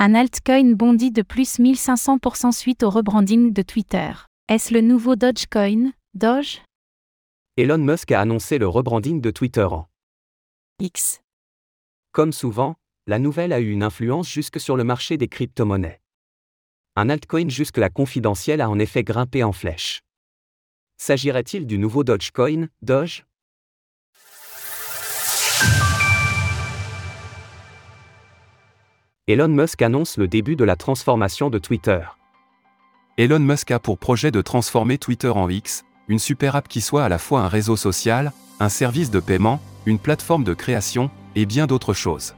Un altcoin bondit de plus 1500% suite au rebranding de Twitter. Est-ce le nouveau Dogecoin, Doge? Elon Musk a annoncé le rebranding de Twitter en X. Comme souvent, la nouvelle a eu une influence jusque sur le marché des crypto-monnaies. Un altcoin jusque-là confidentiel a en effet grimpé en flèche. S'agirait-il du nouveau Dogecoin, Doge? Elon Musk annonce le début de la transformation de Twitter. Elon Musk a pour projet de transformer Twitter en X, une super app qui soit à la fois un réseau social, un service de paiement, une plateforme de création, et bien d'autres choses.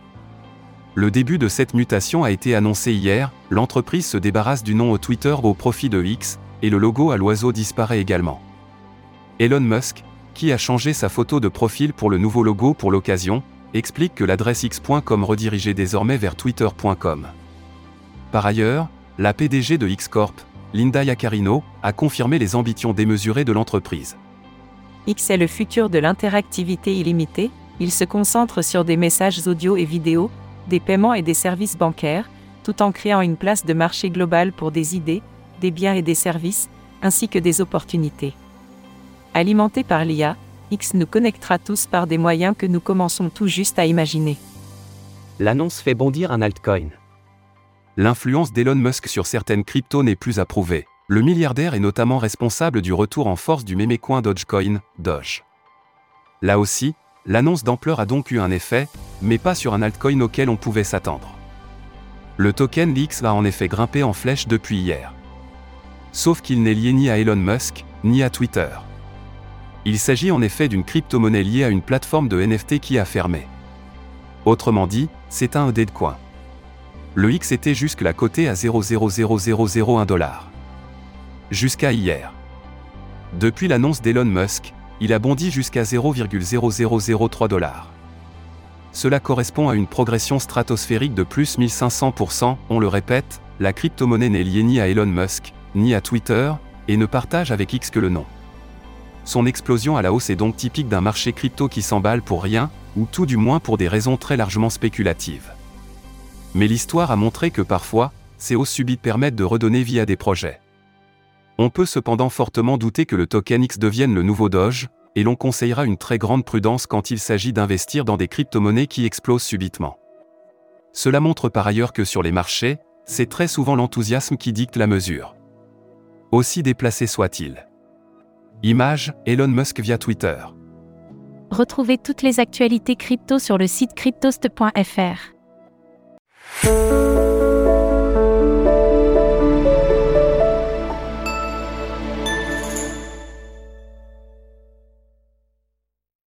Le début de cette mutation a été annoncé hier, l'entreprise se débarrasse du nom au Twitter au profit de X, et le logo à l'oiseau disparaît également. Elon Musk, qui a changé sa photo de profil pour le nouveau logo pour l'occasion, explique que l'adresse x.com redirigeait désormais vers twitter.com. Par ailleurs, la PDG de X Corp, Linda Yaccarino, a confirmé les ambitions démesurées de l'entreprise. X est le futur de l'interactivité illimitée, il se concentre sur des messages audio et vidéo, des paiements et des services bancaires, tout en créant une place de marché globale pour des idées, des biens et des services, ainsi que des opportunités. Alimenté par l'IA, X nous connectera tous par des moyens que nous commençons tout juste à imaginer. L'annonce fait bondir un altcoin. L'influence d'Elon Musk sur certaines cryptos n'est plus approuvée. Le milliardaire est notamment responsable du retour en force du mémécoin Dogecoin, Doge. Là aussi, l'annonce d'ampleur a donc eu un effet, mais pas sur un altcoin auquel on pouvait s'attendre. Le token Lix va en effet grimper en flèche depuis hier. Sauf qu'il n'est lié ni à Elon Musk, ni à Twitter. Il s'agit en effet d'une crypto-monnaie liée à une plateforme de NFT qui a fermé. Autrement dit, c'est un ED de coin. Le X était jusque-là coté à 0,00001 dollar. Jusqu'à hier. Depuis l'annonce d'Elon Musk, il a bondi jusqu'à 0,0003 dollars. Cela correspond à une progression stratosphérique de plus 1500%, on le répète, la crypto-monnaie n'est liée ni à Elon Musk, ni à Twitter, et ne partage avec X que le nom. Son explosion à la hausse est donc typique d'un marché crypto qui s'emballe pour rien, ou tout du moins pour des raisons très largement spéculatives. Mais l'histoire a montré que parfois, ces hausses subites permettent de redonner vie à des projets. On peut cependant fortement douter que le token X devienne le nouveau Doge, et l'on conseillera une très grande prudence quand il s'agit d'investir dans des crypto-monnaies qui explosent subitement. Cela montre par ailleurs que sur les marchés, c'est très souvent l'enthousiasme qui dicte la mesure. Aussi déplacé soit-il. Image, Elon Musk via Twitter. Retrouvez toutes les actualités crypto sur le site cryptost.fr.